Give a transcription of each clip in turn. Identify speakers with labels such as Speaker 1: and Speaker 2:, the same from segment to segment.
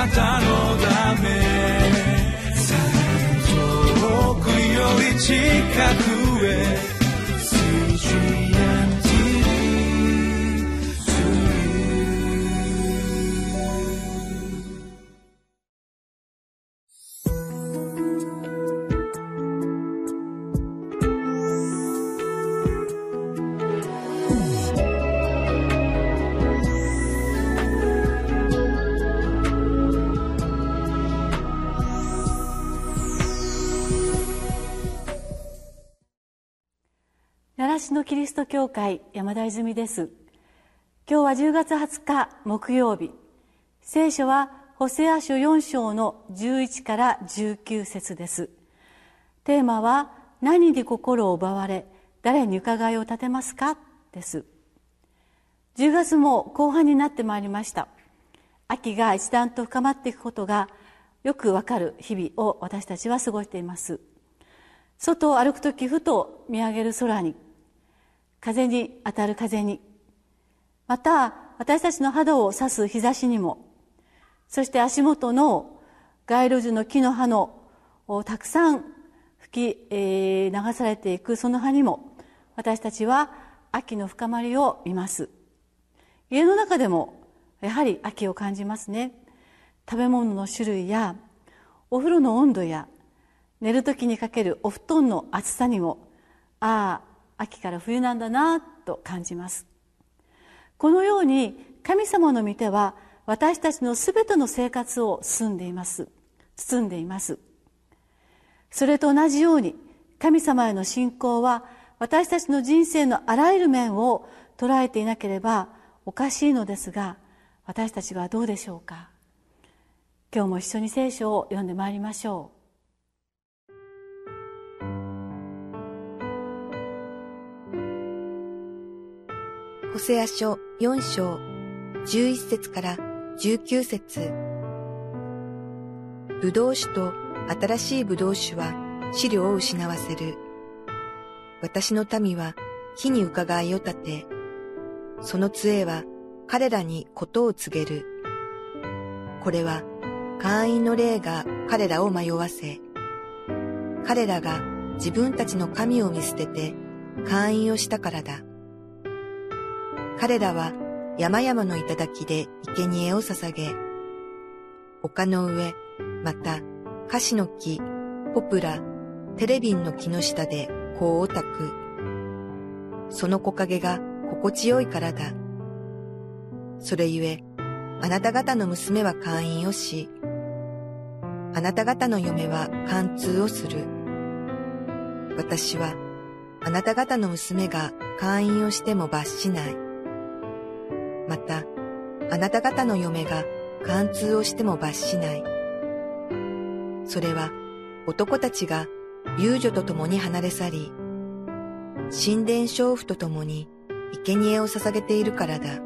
Speaker 1: なたのため。遠くより近く。
Speaker 2: 習のキリスト教会山田泉です。今日は10月20日木曜日。聖書はホセア書4章の11から19節です。テーマは何に心を奪われ誰に伺いを立てますか？です。10月も後半になってまいりました。秋が一段と深まっていくことがよくわかる日々を私たちは過ごしています。外を歩く時ふと見上げる空に風に当たる風に。また私たちの肌を刺す日差しにも。そして足元の街路樹の木の葉のたくさん吹き、えー、流されていくその葉にも私たちは秋の深まりを見ます。家の中でもやはり秋を感じますね。食べ物の種類やお風呂の温度や寝る時にかけるお布団の厚さにもああ秋から冬なんだなと感じます。このように神様の御手は私たちのすべての生活を包んでいます。包んでいます。それと同じように神様への信仰は私たちの人生のあらゆる面を捉えていなければおかしいのですが私たちはどうでしょうか。今日も一緒に聖書を読んでまいりましょう。
Speaker 3: ホセア書4章11節から19節ブドウ酒と新しいブドウ酒は資料を失わせる。私の民は木に伺いを立て、その杖は彼らにことを告げる。これは会員の霊が彼らを迷わせ、彼らが自分たちの神を見捨てて会員をしたからだ。彼らは山々の頂で生贄を捧げ、丘の上、また、カシの木、ポプラ、テレビンの木の下で香を焚く。その木陰が心地よいからだ。それゆえ、あなた方の娘は会員をし、あなた方の嫁は貫通をする。私は、あなた方の娘が会員をしても罰しない。また、あなた方の嫁が貫通をしても罰しない。それは男たちが遊女と共に離れ去り、神殿娼婦と共に生贄を捧げているからだ。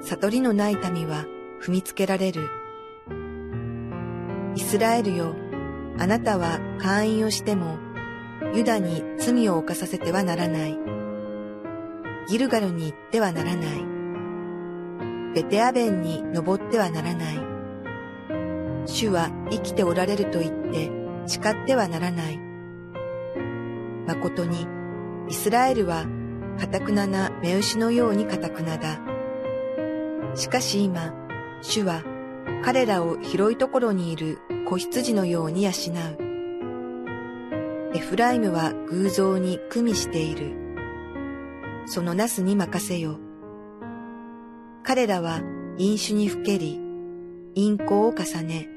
Speaker 3: 悟りのない民は踏みつけられる。イスラエルよ、あなたは会員をしても、ユダに罪を犯させてはならない。ギルガルに行ってはならない。ベテアベンに登ってはならない。主は生きておられると言って誓ってはならない。誠に、イスラエルは、かたくなな目牛のようにかたくなだ。しかし今、主は、彼らを広いところにいる子羊のように養う。エフライムは偶像に組みしている。そのなすに任せよ。彼らは飲酒にふけり、陰行を重ね、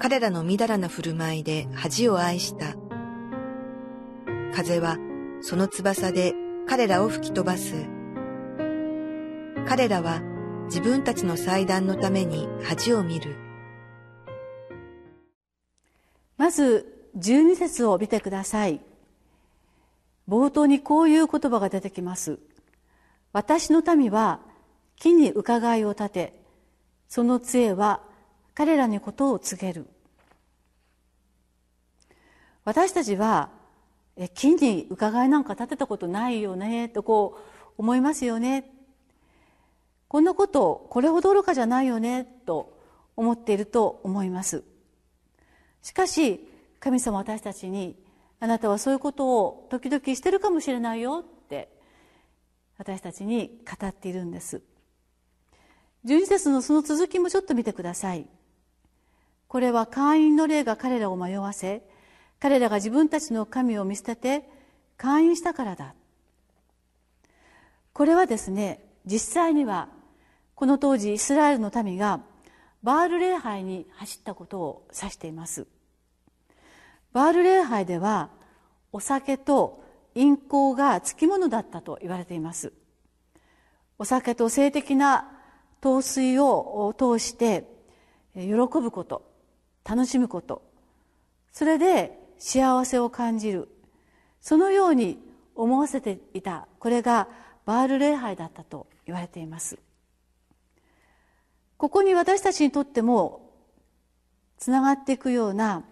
Speaker 3: 彼らのみだらな振る舞いで恥を愛した。風はその翼で彼らを吹き飛ばす。彼らは自分たちの祭壇のために恥を見る。
Speaker 2: まず12節を見てください。冒頭にこういう言葉が出てきます。私の民は木に伺いを立てその杖は彼らにことを告げる。私たちは木に伺いなんか立てたことないよねとこう思いますよね。こんなことこれほど愚かじゃないよねと思っていると思います。しかし神様私たちにあなたはそういうことを時々してるかもしれないよって私たちに語っているんです。12節のその続きもちょっと見てください。これは会員の霊が彼らを迷わせ彼らが自分たちの神を見捨てて会員したからだ。これはですね実際にはこの当時イスラエルの民がバール礼拝に走ったことを指しています。バール礼拝ではお酒と陰行がつきものだったと言われています。お酒と性的な陶酔を通して喜ぶこと楽しむことそれで幸せを感じる。そのように思わせていた。これがバール礼拝だったと言われています。ここに私たちにとってもつながっていくような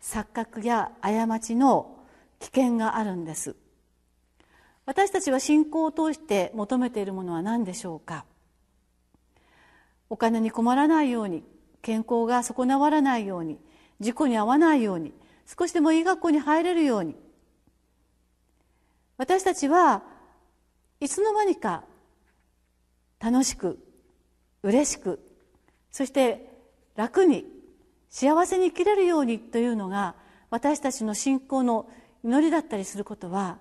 Speaker 2: 錯覚や過ちの危険があるんです。私たちは信仰を通して求めているものは何でしょうか？お金に困らないように健康が損なわらないように事故に遭わないように少しでもいい学校に入れるように。私たちはいつの間にか楽しく嬉しくそして楽に幸せに生きれるようにというのが私たちの信仰の祈りだったりすることは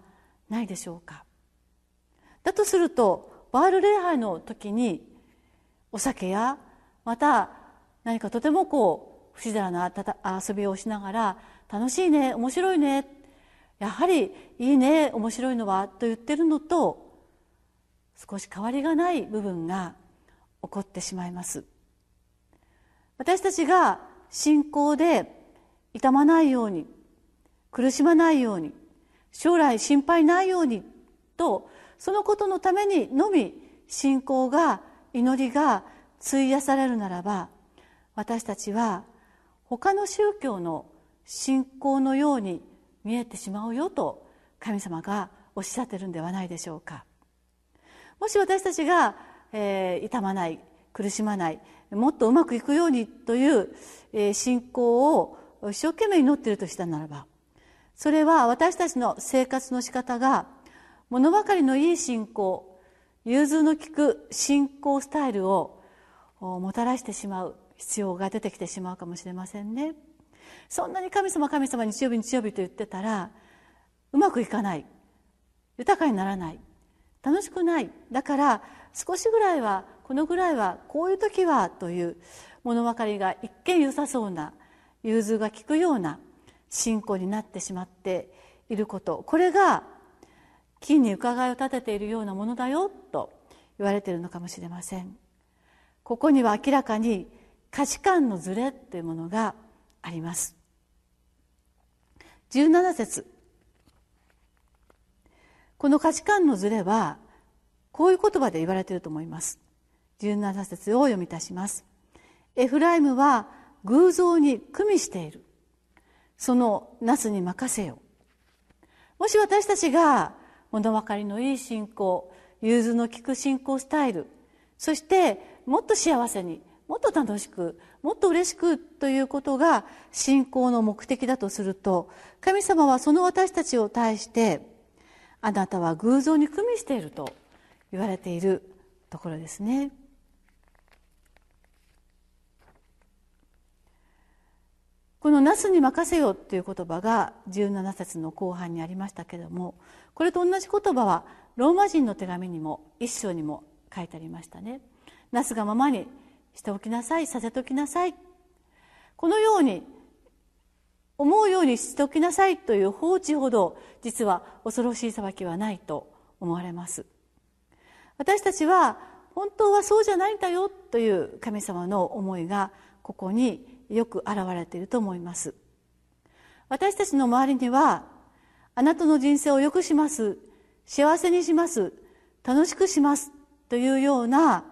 Speaker 2: ないでしょうか。だとするとバール礼拝の時にお酒やまた何かとてもこう不自然な遊びをしながら楽しいね面白いねやはりいいね面白いのはと言ってるのと少し変わりがない部分が起こってしまいます。私たちが信仰で痛まないように苦しまないように将来心配ないようにとそのことのためにのみ信仰が祈りが費やされるならば私たちは他の宗教の信仰のように見えてしまうよと神様がおっしゃってるんではないでしょうか。もし私たちが、えー、痛まない苦しまないもっとうまくいくようにという、え、信仰を一生懸命祈っているとしたならばそれは私たちの生活の仕方が物ばかりのいい信仰融通の利く信仰スタイルをもたらしてしまう必要が出てきてしまうかもしれませんね。そんなに神様神様日曜日日曜日と言ってたらうまくいかない豊かにならない楽しくない。だから少しぐらいはこのぐらいはこういう時はという物分かりが一見良さそうな融通が利くような信仰になってしまっていること。これが金に伺いを立てているようなものだよと言われているのかもしれません。ここには明らかに価値観のズレというものがあります。17節。この価値観のズレはこういう言葉で言われていると思います。17節を読み出します。エフライムは偶像に組みしている。そのなすに任せよもし私たちが物分かりのいい信仰融通の利く信仰スタイルそしてもっと幸せにもっと楽しくもっと嬉しくということが信仰の目的だとすると神様はその私たちを対してあなたは偶像に組みしていると言われているところですね。この「なすに任せよ」という言葉が17節の後半にありましたけれどもこれと同じ言葉はローマ人の手紙にも一章にも書いてありましたね。なすがままにしておきなさいさせておきなさいこのように思うようにしておきなさいという放置ほど実は恐ろしい裁きはないと思われます私たちは本当はそうじゃないんだよという神様の思いがここによく現れていると思います。私たちの周りにはあなたの人生を良くします幸せにします楽しくしますというような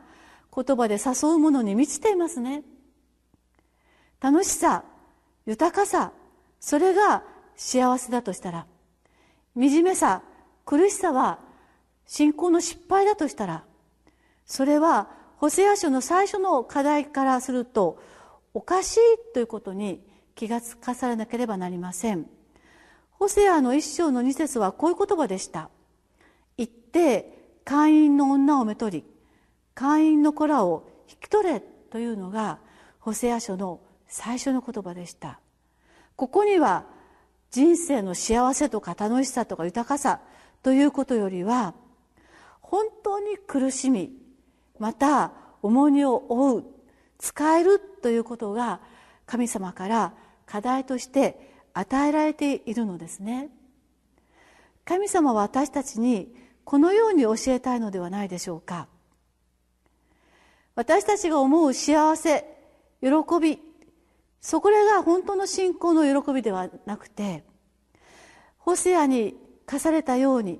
Speaker 2: 言葉で誘うものに満ちていますね。楽しさ豊かさそれが幸せだとしたら惨めさ苦しさは信仰の失敗だとしたらそれはホセア書の最初の課題からするとおかしいということに気がつかされなければなりません。ホセアの一章の二節はこういう言葉でした。行って会員の女をめとり会員の子らを引き取れというのがホセア書の最初の言葉でした。ここには人生の幸せとか楽しさとか豊かさということよりは本当に苦しみまた重荷を負う使えるということが神様から課題として与えられているのですね。神様は私たちにこのように教えたいのではないでしょうか。私たちが思う幸せ喜びそこらが本当の信仰の喜びではなくてホセアに課されたように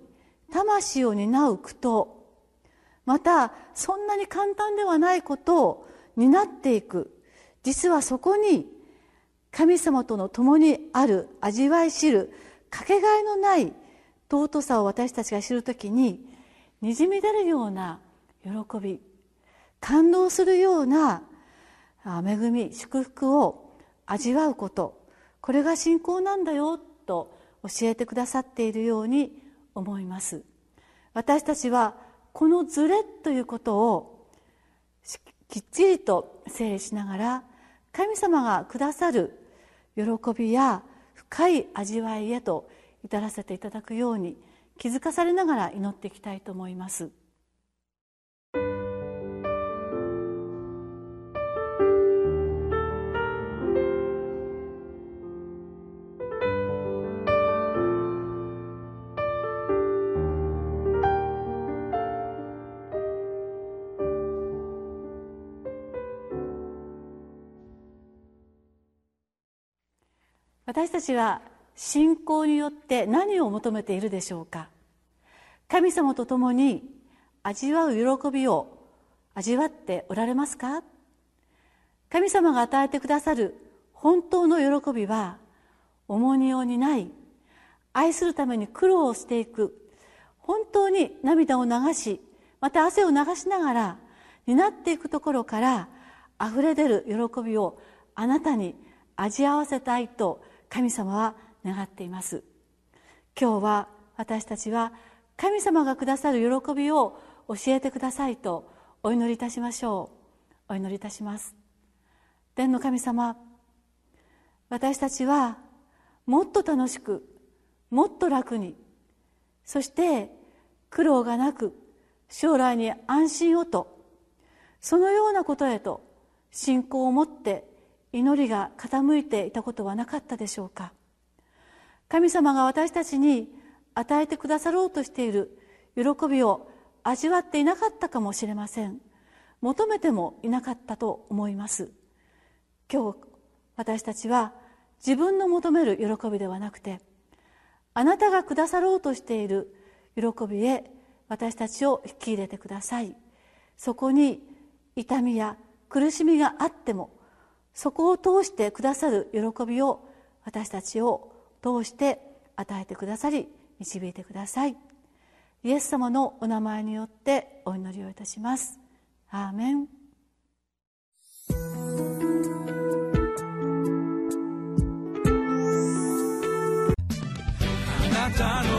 Speaker 2: 魂を担う苦闘またそんなに簡単ではないことを担っていく。実はそこに神様との共にある味わい知るかけがえのない尊さを私たちが知るときににじみ出るような喜び感動するような恵み祝福を味わうこと。これが信仰なんだよと教えてくださっているように思います。私たちはこのズレということをきっちりと整理しながら神様がくださる喜びや深い味わいへと至らせていただくように気づかされながら祈っていきたいと思います。私たちは信仰によって何を求めているでしょうか？神様と共に味わう喜びを味わっておられますか？神様が与えてくださる本当の喜びは重荷を担い愛するために苦労をしていく本当に涙を流しまた汗を流しながら担っていくところから溢れ出る喜びをあなたに味合わせたいと神様は願っています。今日は私たちは神様がくださる喜びを教えてくださいとお祈りいたしましょう。お祈りいたします。天の神様私たちはもっと楽しくもっと楽にそして苦労がなく将来に安心をとそのようなことへと信仰を持って祈りが傾いていたことはなかったでしょうか。神様が私たちに与えてくださろうとしている喜びを味わっていなかったかもしれません。求めてもいなかったと思います。今日私たちは自分の求める喜びではなくてあなたがくださろうとしている喜びへ私たちを引き入れてください。そこに痛みや苦しみがあってもそこを通してくださる喜びを私たちを通して与えてくださり導いてください。イエス様のお名前によってお祈りをいたします。アーメン。あなたの